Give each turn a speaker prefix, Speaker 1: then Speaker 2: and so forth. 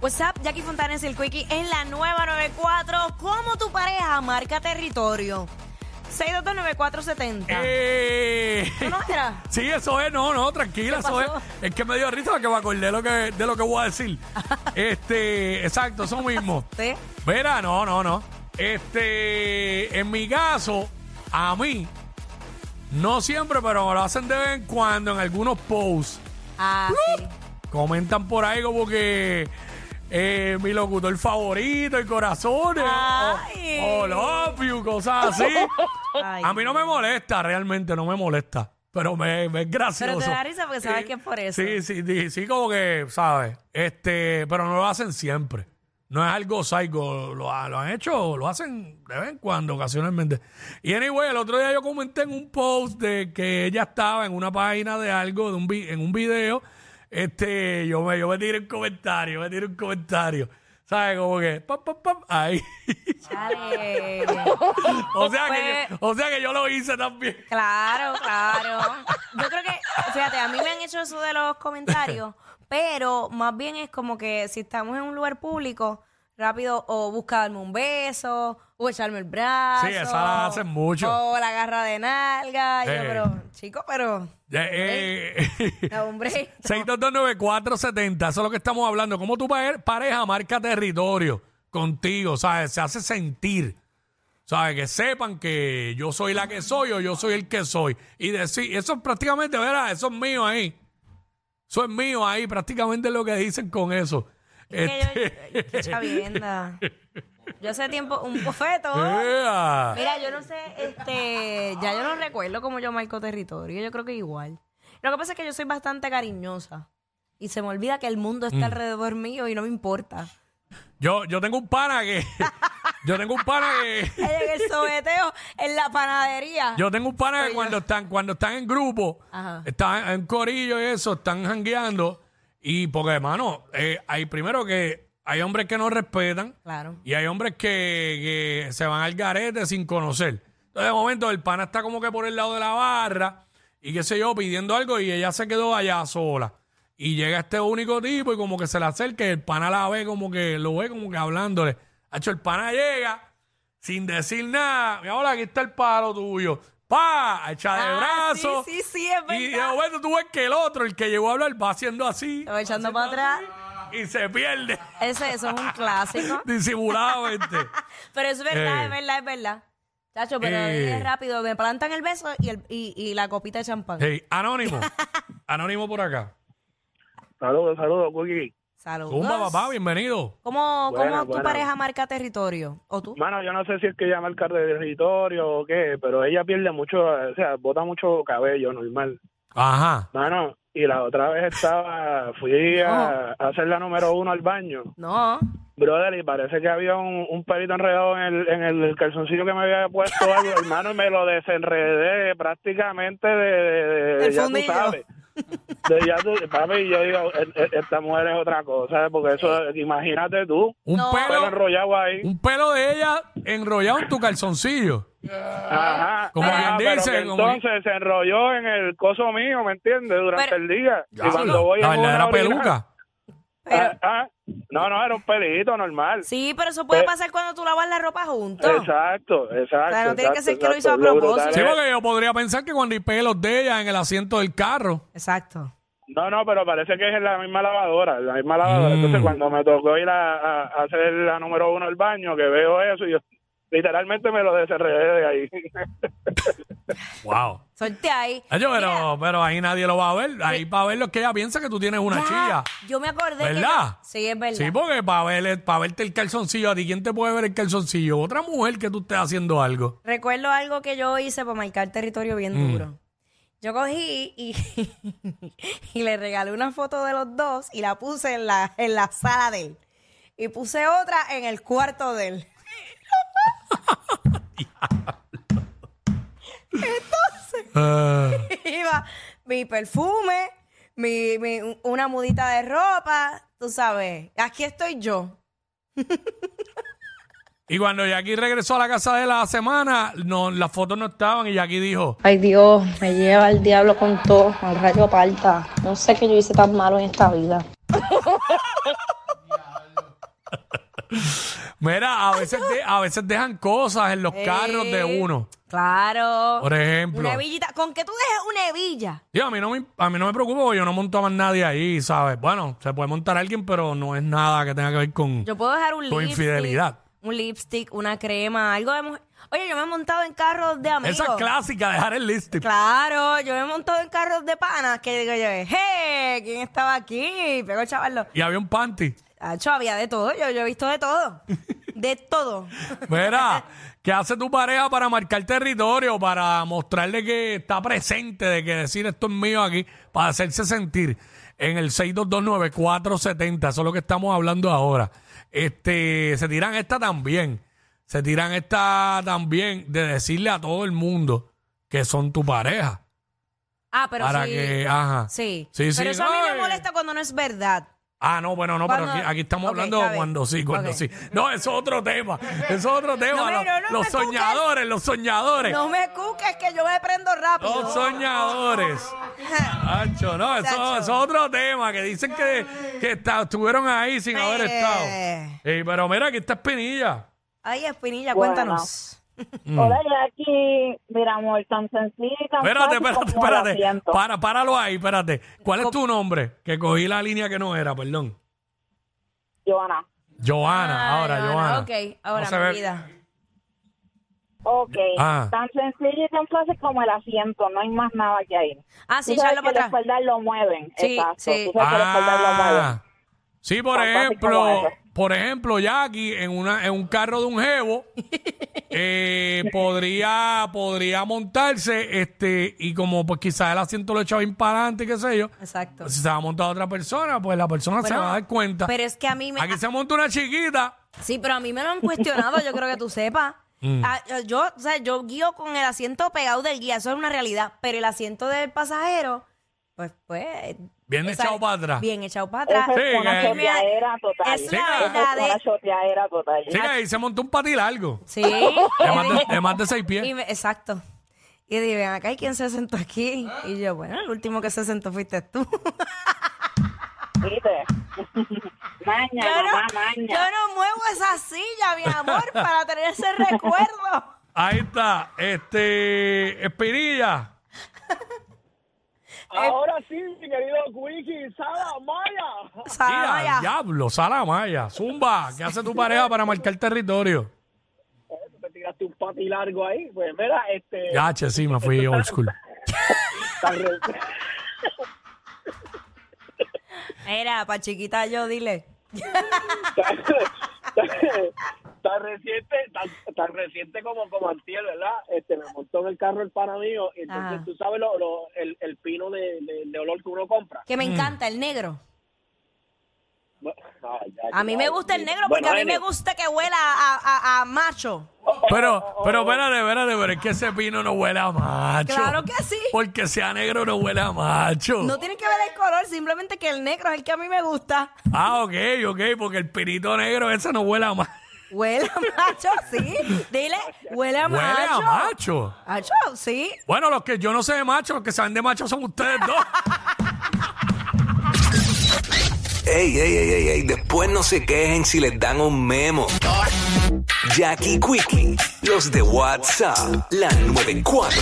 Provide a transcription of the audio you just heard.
Speaker 1: What's up, Jackie Fontanes y el Quickie en la nueva 94. ¿Cómo tu pareja marca territorio? 6229470.
Speaker 2: Eh,
Speaker 1: ¿Tú no eras?
Speaker 2: sí, eso es, no, no, tranquila,
Speaker 1: ¿Qué
Speaker 2: eso es. Es que me dio risa porque me acordé de lo que, de lo que voy a decir. este, exacto, eso mismo.
Speaker 1: ¿Sí?
Speaker 2: Mira, no, no, no. Este, en mi caso, a mí, no siempre, pero me lo hacen de vez en cuando en algunos posts.
Speaker 1: Ah, sí.
Speaker 2: Comentan por ahí como que eh, mi locutor favorito, el corazones,
Speaker 1: Ay.
Speaker 2: o, o love you, cosas así.
Speaker 1: Ay.
Speaker 2: A mí no me molesta, realmente no me molesta. Pero me, me es gracioso.
Speaker 1: Pero te da risa porque sabes que es por eso.
Speaker 2: Sí, sí, sí, sí, como que, ¿sabes? Este, pero no lo hacen siempre. No es algo psycho, lo, ha- lo han hecho, lo hacen de vez en cuando, ocasionalmente. Y anyway, el otro día yo comenté en un post de que ella estaba en una página de algo, de un vi- en un video. Este, yo me, yo me tiré un comentario, me tiré un comentario. ¿Sabes? Como que, pam, pam, pam, ahí.
Speaker 1: Dale.
Speaker 2: o, sea que
Speaker 1: Pues-
Speaker 2: yo, o sea que yo lo hice también.
Speaker 1: Claro, claro. Yo creo que, fíjate, a mí me han hecho eso de los comentarios, pero más bien es como que si estamos en un lugar público, rápido o buscarme un beso, o echarme el brazo.
Speaker 2: Sí, esa la hacen mucho.
Speaker 1: O la garra de nalga. y Yo,
Speaker 2: Eh.
Speaker 1: pero, chico, pero,
Speaker 2: Eh, eh,
Speaker 1: no, hombre.
Speaker 2: 6229470, eso es lo que estamos hablando. ¿Cómo tu pare- pareja marca territorio contigo? ¿Sabes? Se hace sentir. ¿Sabes? Que sepan que yo soy la que soy o yo soy el que soy. Y decir, eso es prácticamente, ¿verdad? Eso es mío ahí. Eso es mío ahí, prácticamente lo que dicen con eso.
Speaker 1: Es que
Speaker 2: Este-
Speaker 1: yo, qué chavienda. Yo hace tiempo, un bofeto.
Speaker 2: ¡Ea!
Speaker 1: Mira, yo no sé, este, ya yo no recuerdo cómo yo marco territorio, yo creo que igual. Lo que pasa es que yo soy bastante cariñosa y se me olvida que el mundo
Speaker 2: Mm.
Speaker 1: está alrededor mío y no me importa.
Speaker 2: Yo, yo tengo un pana que. yo tengo un pana que.
Speaker 1: En el sobeteo, en la panadería.
Speaker 2: Yo tengo un pana que cuando están, cuando están en grupo,
Speaker 1: Ajá.
Speaker 2: están en corillo y eso, están jangueando. Y porque, hermano, eh, hay primero que hay hombres que no respetan
Speaker 1: Claro.
Speaker 2: y hay hombres que, que se van al garete sin conocer. Entonces, de momento, el pana está como que por el lado de la barra y qué sé yo, pidiendo algo y ella se quedó allá sola. Y llega este único tipo y como que se le acerca y el pana la ve como que, lo ve como que hablándole. Hacho, el pana llega sin decir nada. Mira, hola, aquí está el palo tuyo. ¡Pa! Echa de
Speaker 1: Ah,
Speaker 2: brazo.
Speaker 1: Sí, sí, sí, es
Speaker 2: Y de
Speaker 1: verdad.
Speaker 2: momento tú ves que el otro, el que llegó a hablar, va haciendo así.
Speaker 1: Va echando para atrás.
Speaker 2: Y se pierde
Speaker 1: Ese, eso es un clásico.
Speaker 2: disimuladamente.
Speaker 1: Pero es verdad,
Speaker 2: Eh.
Speaker 1: es verdad, es verdad. Chacho, pero
Speaker 2: Eh.
Speaker 1: es rápido. Me plantan el beso y, el, y, y la copita de champán.
Speaker 2: Hey, anónimo. Anónimo por acá.
Speaker 3: Saludos, saludos, Cookie.
Speaker 1: Saludos.
Speaker 2: Zumba, papá, bienvenido.
Speaker 1: ¿Cómo,
Speaker 3: Buena,
Speaker 1: cómo tu
Speaker 3: buena.
Speaker 1: pareja marca territorio? ¿O tú?
Speaker 3: Mano, yo no sé si es que ella marca de territorio o qué, pero ella pierde mucho, o sea, bota mucho cabello normal.
Speaker 2: Ajá.
Speaker 3: Mano, y la otra vez estaba, fui a, a hacer la número uno al baño,
Speaker 1: No.
Speaker 3: brother, y parece que había un, un pelito enredado en el, en el calzoncillo que me había puesto algo, hermano, y me lo desenredé prácticamente de, de, ya tú sabes. De ya tú, papi, yo digo, e- e- esta mujer es otra cosa, porque eso, imagínate tú,
Speaker 2: Un
Speaker 1: No.
Speaker 3: pelo
Speaker 2: pelo,
Speaker 3: enrollado ahí.
Speaker 2: un pelo de ella enrollado en tu calzoncillo.
Speaker 3: Ajá.
Speaker 2: Como quien
Speaker 3: pero
Speaker 2: dice, como-
Speaker 3: entonces se enrolló en el coso mío, ¿me entiendes? Durante
Speaker 1: Pero-
Speaker 3: el día. y cuando voy
Speaker 2: la
Speaker 3: una
Speaker 2: verdadera
Speaker 3: orina-
Speaker 2: peluca.
Speaker 1: Pero,
Speaker 3: Ah, ah, no, no, era un pelito normal.
Speaker 1: sí, pero eso puede pasar cuando tú lavas la ropa juntos.
Speaker 3: Exacto, exacto.
Speaker 1: O sea, no tiene que
Speaker 3: exacto,
Speaker 1: ser que lo hizo a propósito.
Speaker 2: Sí, porque yo podría pensar que cuando hay pelos de ella en el asiento del carro.
Speaker 1: Exacto.
Speaker 3: No, no, pero parece que es en la misma lavadora, la misma lavadora.
Speaker 2: Mm.
Speaker 3: Entonces, cuando me tocó ir a, a- a hacer la número uno al baño, que veo eso, y yo literalmente me lo desenredé de ahí.
Speaker 2: Wow.
Speaker 1: Suerte ahí. Mira,
Speaker 2: pero, pero ahí nadie lo va a ver. Ahí para ver lo que ella piensa que tú tienes una
Speaker 1: ya,
Speaker 2: chilla.
Speaker 1: Yo me acordé. que-
Speaker 2: ¿Verdad?
Speaker 1: sí, es verdad.
Speaker 2: Sí, porque para, ver, para verte el calzoncillo, a ti, ¿quién te puede ver el calzoncillo? Otra mujer que tú estés haciendo algo.
Speaker 1: Recuerdo algo que yo hice para marcar territorio bien
Speaker 2: Mm.
Speaker 1: duro. Yo cogí y, y le regalé una foto de los dos y la puse en la, en la sala de él. Y puse otra en el cuarto de él.
Speaker 2: Ah,
Speaker 1: Iba mi perfume, mi, mi- una mudita de ropa, tú sabes. Aquí estoy yo.
Speaker 2: y cuando Jackie regresó a la casa de la semana, no, las fotos no estaban y Jackie dijo,
Speaker 4: Ay Dios, me lleva el diablo con todo, al rayo parta. No sé qué yo hice tan malo en esta vida.
Speaker 2: Mira, a veces, de- a veces dejan cosas en los carros de
Speaker 1: Eh,
Speaker 2: uno.
Speaker 1: Claro.
Speaker 2: Por ejemplo.
Speaker 1: Una hebillita. ¿Con que tú dejes una hebilla?
Speaker 2: Tío, a mí no me, a mí no me preocupa porque yo no monto a más nadie ahí, ¿sabes? Bueno, se puede montar alguien, pero no es nada que tenga que ver con...
Speaker 1: Yo puedo dejar un
Speaker 2: Con
Speaker 1: lipstick.
Speaker 2: infidelidad.
Speaker 1: Un lipstick, una crema, algo de mujer. Oye, yo me he montado en carros de amigos.
Speaker 2: Esa es clásica, dejar el lipstick.
Speaker 1: Claro, yo me he montado en carros de panas que digo yo, ¡hey! ¿Quién estaba aquí? Pegó el chaval.
Speaker 2: Y había un panty.
Speaker 1: Hacho, había de todo. Yo, yo he visto de todo. De todo.
Speaker 2: Mira, ¿qué hace tu pareja para marcar territorio, para mostrarle que está presente, de que decir esto es mío aquí, para hacerse sentir en el 6229470? Eso es lo que estamos hablando ahora. Este, se tiran esta también. Se tiran esta también de decirle a todo el mundo que son tu pareja.
Speaker 1: Ah, pero
Speaker 2: para
Speaker 1: sí.
Speaker 2: que, ajá.
Speaker 1: Sí.
Speaker 2: Sí, sí,
Speaker 1: Pero eso a mí me molesta cuando no es verdad.
Speaker 2: Ah, no, bueno, no, pero
Speaker 1: Cuando-
Speaker 2: aquí, aquí estamos
Speaker 1: Ok,
Speaker 2: hablando
Speaker 1: está bien.
Speaker 2: cuando sí, cuando
Speaker 1: Ok.
Speaker 2: sí. No, eso es otro tema. Eso es otro tema.
Speaker 1: No, no
Speaker 2: los
Speaker 1: me
Speaker 2: soñadores, los soñadores.
Speaker 1: No me cuques que yo me prendo rápido.
Speaker 2: Los soñadores. Ancho, no, eso,
Speaker 1: Chacho.
Speaker 2: eso es otro tema que dicen que, que está- estuvieron ahí sin haber
Speaker 1: Eh.
Speaker 2: estado. Ey, pero mira, aquí está Espinilla.
Speaker 1: Ay, Espinilla,
Speaker 3: Bueno.
Speaker 1: cuéntanos.
Speaker 3: Hola, Jackie. Mira, amor, tan sencillo y tan
Speaker 2: Mm. Espérate,
Speaker 3: fácil
Speaker 2: espérate,
Speaker 3: como el
Speaker 2: espérate.
Speaker 3: asiento.
Speaker 2: Para, páralo ahí, espérate. ¿Cuál es tu nombre? Que cogí la línea que no era, perdón.
Speaker 3: Joana.
Speaker 2: Joana,
Speaker 1: Ah,
Speaker 2: ahora,
Speaker 1: Joana,
Speaker 2: Joana.
Speaker 1: Ok, ahora
Speaker 2: No se
Speaker 1: mi vida.
Speaker 3: Ok.
Speaker 2: Ah.
Speaker 3: Tan sencillo y tan fácil como el asiento. No hay más nada que hay.
Speaker 1: Ah, sí,
Speaker 3: Tú sabes
Speaker 1: echarlo
Speaker 3: que
Speaker 1: para
Speaker 3: el
Speaker 1: atrás.
Speaker 3: espaldar lo mueven.
Speaker 1: Sí,
Speaker 3: Exacto.
Speaker 1: sí.
Speaker 3: Tú sabes que el espaldar lo mueven.
Speaker 2: Ah, sí, por
Speaker 3: Tan fácil
Speaker 2: ejemplo,
Speaker 3: como eso.
Speaker 2: Por ejemplo, Jackie en una en un carro de un jevo eh, podría podría montarse este y como pues quizás el asiento lo echaba bien para adelante, qué sé yo.
Speaker 1: Exacto.
Speaker 2: Si se va a montar otra persona, pues la persona se
Speaker 1: Bueno,
Speaker 2: va a dar cuenta.
Speaker 1: Pero es que a mí me.
Speaker 2: Aquí se monta una chiquita.
Speaker 1: Sí, pero a mí me lo han cuestionado, yo creo que tú sepas.
Speaker 2: Mm.
Speaker 1: Ah, yo, o sea, yo guío con el asiento pegado del guía, eso es una realidad. Pero el asiento del pasajero, pues, pues.
Speaker 2: Bien
Speaker 1: esa-
Speaker 2: echado para atrás.
Speaker 1: Bien echado para atrás.
Speaker 3: Eso
Speaker 2: Sí,
Speaker 3: es una
Speaker 2: que-
Speaker 3: choteadera total.
Speaker 1: Es
Speaker 2: la
Speaker 3: una choteadera total.
Speaker 2: Sí, que ahí se montó un pati largo.
Speaker 1: Sí.
Speaker 2: De más de, de más de seis pies.
Speaker 1: Y me- exacto. Y dije, acá hay quien se sentó aquí. Y yo, bueno, el último que se sentó fuiste tú.
Speaker 3: ¿Viste? maña,
Speaker 1: Yo no,
Speaker 3: mamá, maña.
Speaker 1: yo no muevo esa silla, mi amor, para tener ese recuerdo.
Speaker 2: Ahí está, este Espinilla.
Speaker 5: Ahora sí, mi querido Quickie, Sala Maya.
Speaker 2: Tía,
Speaker 1: Samaya.
Speaker 2: diablo, Salamaya. Zumba, ¿qué hace tu pareja para marcar territorio?
Speaker 5: Te tiraste un pati largo ahí. Pues mira, este.
Speaker 2: Ya, che, sí, me fui old school.
Speaker 5: tan re-
Speaker 1: Era, para chiquita yo, dile.
Speaker 5: tan reciente, tan, tan reciente como, como antier, ¿verdad? Este, me montó en el carro el pana mío, y entonces
Speaker 1: Ajá.
Speaker 5: tú sabes lo, lo- el, el pino de, de- de olor que uno compra.
Speaker 1: Que me encanta el negro.
Speaker 5: Ya,
Speaker 1: A mí me gusta el negro porque
Speaker 5: Bueno,
Speaker 1: a mí me gusta que huela a, a- a macho.
Speaker 2: Pero, pero espérate, espérate, pero es que ese pino no huele a macho.
Speaker 1: Claro que sí.
Speaker 2: Porque sea negro no huele a macho.
Speaker 1: No tiene que ver el color, simplemente que el negro es el que a mí me gusta.
Speaker 2: Ah, ok, ok, porque el pinito negro ese no huele a macho.
Speaker 1: Huele a macho, sí. Dile, huele a
Speaker 2: Huele
Speaker 1: macho.
Speaker 2: a macho.
Speaker 1: Macho, sí.
Speaker 2: Bueno, los que yo no sé de macho, los que saben de macho son ustedes dos.
Speaker 6: Ey, ey, ey, ey, ey, después no se quejen si les dan un memo. Jackie Quickie, los de WhatsApp, la 94.